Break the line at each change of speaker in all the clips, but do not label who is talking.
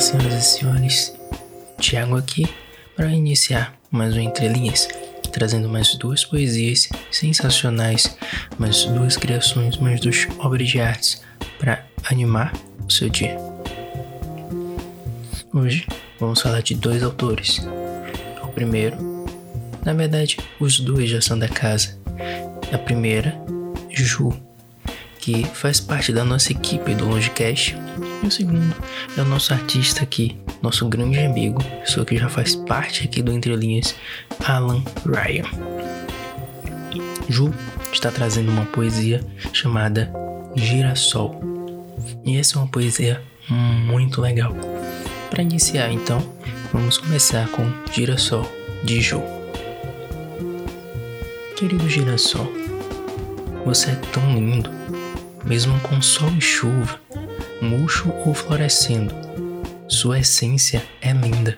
Fala, senhoras e senhores. Tiago aqui para iniciar mais um Entre Linhas, trazendo mais duas poesias sensacionais, mais duas criações, mais duas obras de artes para animar o seu dia. Hoje vamos falar de dois autores. O primeiro, na verdade, os dois já são da casa. A primeira, Ju, que faz parte da nossa equipe do Longecast. E o segundo é o nosso artista aqui, nosso grande amigo, pessoa que já faz parte aqui do Entre Linhas, Alan Ryan. Ju está trazendo uma poesia chamada Girassol. E essa é uma poesia muito legal. Para iniciar, então, vamos começar com Girassol de Ju. Querido girassol, você é tão lindo mesmo com sol e chuva, murcho ou florescendo. Sua essência é linda.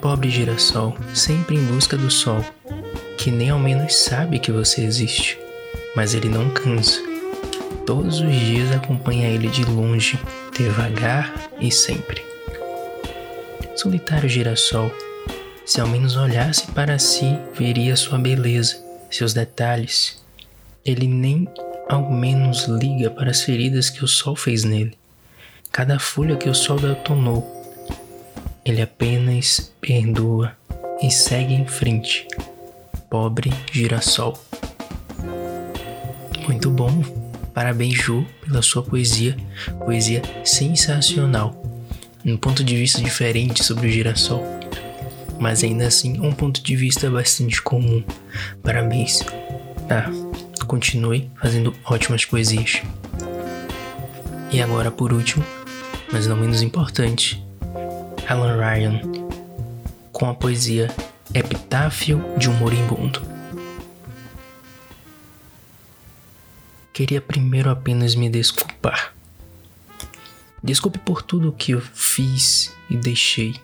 Pobre girassol, sempre em busca do sol, que nem ao menos sabe que você existe, mas ele não cansa. Todos os dias acompanha ele de longe, devagar e sempre. Solitário girassol, se ao menos olhasse para si, veria sua beleza, seus detalhes. Ele nem ao menos liga para as feridas que o sol fez nele, cada folha que o sol detonou. Ele apenas perdoa e segue em frente. Pobre girassol. Muito bom. Parabéns, Ju, pela sua poesia. Poesia sensacional. Um ponto de vista diferente sobre o girassol. Mas ainda assim, um ponto de vista bastante comum. Parabéns. Ah, continue fazendo ótimas poesias. E agora, por último, mas não menos importante, Alan Ryan com a poesia Epitáfio de um Moribundo. Queria primeiro apenas me desculpar. Desculpe por tudo que eu fiz e deixei,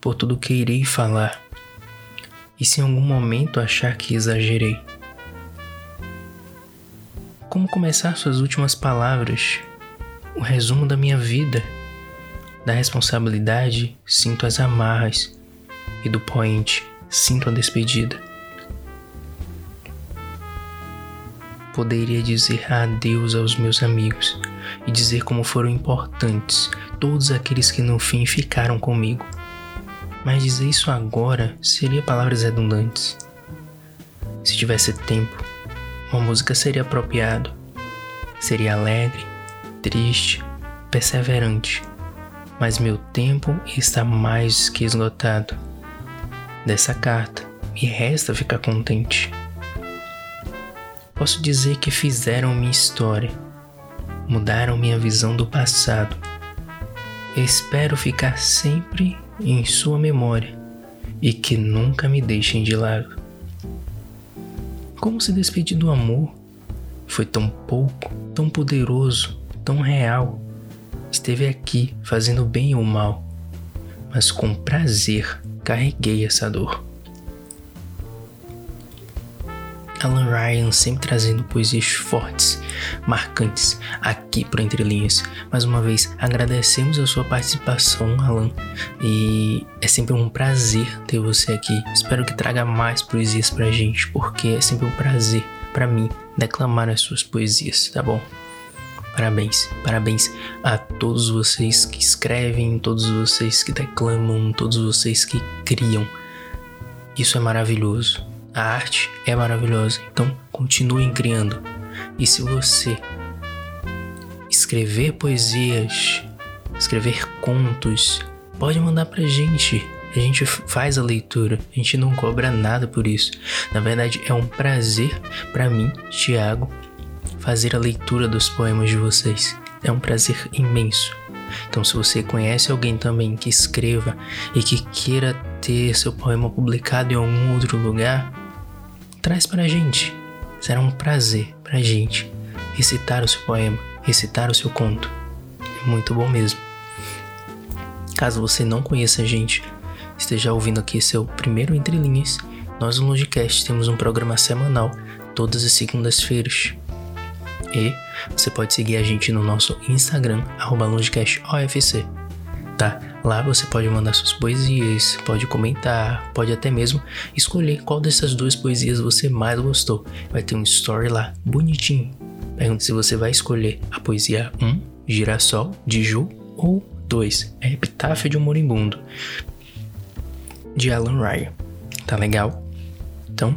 por tudo que irei falar, e se em algum momento achar que exagerei como começar suas últimas palavras? O resumo da minha vida. Da responsabilidade, sinto as amarras, e do poente, sinto a despedida. Poderia dizer adeus aos meus amigos e dizer como foram importantes todos aqueles que no fim ficaram comigo. Mas dizer isso agora seria palavras redundantes. Se tivesse tempo, uma música seria apropriado. Seria alegre, triste, perseverante. Mas meu tempo está mais que esgotado. Dessa carta, me resta ficar contente. Posso dizer que fizeram minha história, mudaram minha visão do passado. Espero ficar sempre em sua memória e que nunca me deixem de lado. Como se despedir do amor? Foi tão pouco, tão poderoso, tão real. Esteve aqui fazendo bem ou mal, mas com prazer carreguei essa dor. Alan Ryan sempre trazendo poesias fortes, marcantes, aqui para Entre Linhas. Mais uma vez, agradecemos a sua participação, Alan, e é sempre um prazer ter você aqui. Espero que traga mais poesias pra gente, porque é sempre um prazer para mim declamar as suas poesias, tá bom? Parabéns, parabéns a todos vocês que escrevem, todos vocês que declamam, todos vocês que criam. Isso é maravilhoso. A arte é maravilhosa, então continuem criando. E se você escrever poesias, escrever contos, pode mandar pra gente. A gente faz a leitura, a gente não cobra nada por isso. Na verdade, é um prazer para mim, Tiago, fazer a leitura dos poemas de vocês. É um prazer imenso. Então, se você conhece alguém também que escreva e que queira ter seu poema publicado em algum outro lugar, traz para a gente. Será um prazer para a gente recitar o seu poema, recitar o seu conto. É muito bom mesmo. Caso você não conheça a gente, esteja ouvindo aqui seu primeiro Entre Linhas, nós no Logicast temos um programa semanal, todas as segundas-feiras. E você pode seguir a gente no nosso Instagram, longecastofc, tá? Lá você pode mandar suas poesias, pode comentar, pode até mesmo escolher qual dessas duas poesias você mais gostou. Vai ter um story lá, bonitinho. Pergunta se você vai escolher a poesia 1, Girassol, de Ju, ou 2, é Epitáfio de um Moribundo, de Alan Ryan. Tá legal? Então,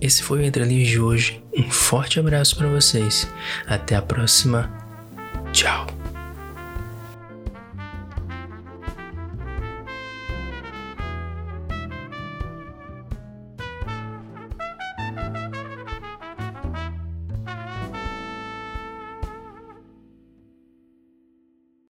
esse foi o Entre Linhas de hoje. Um forte abraço para vocês. Até a próxima. Tchau.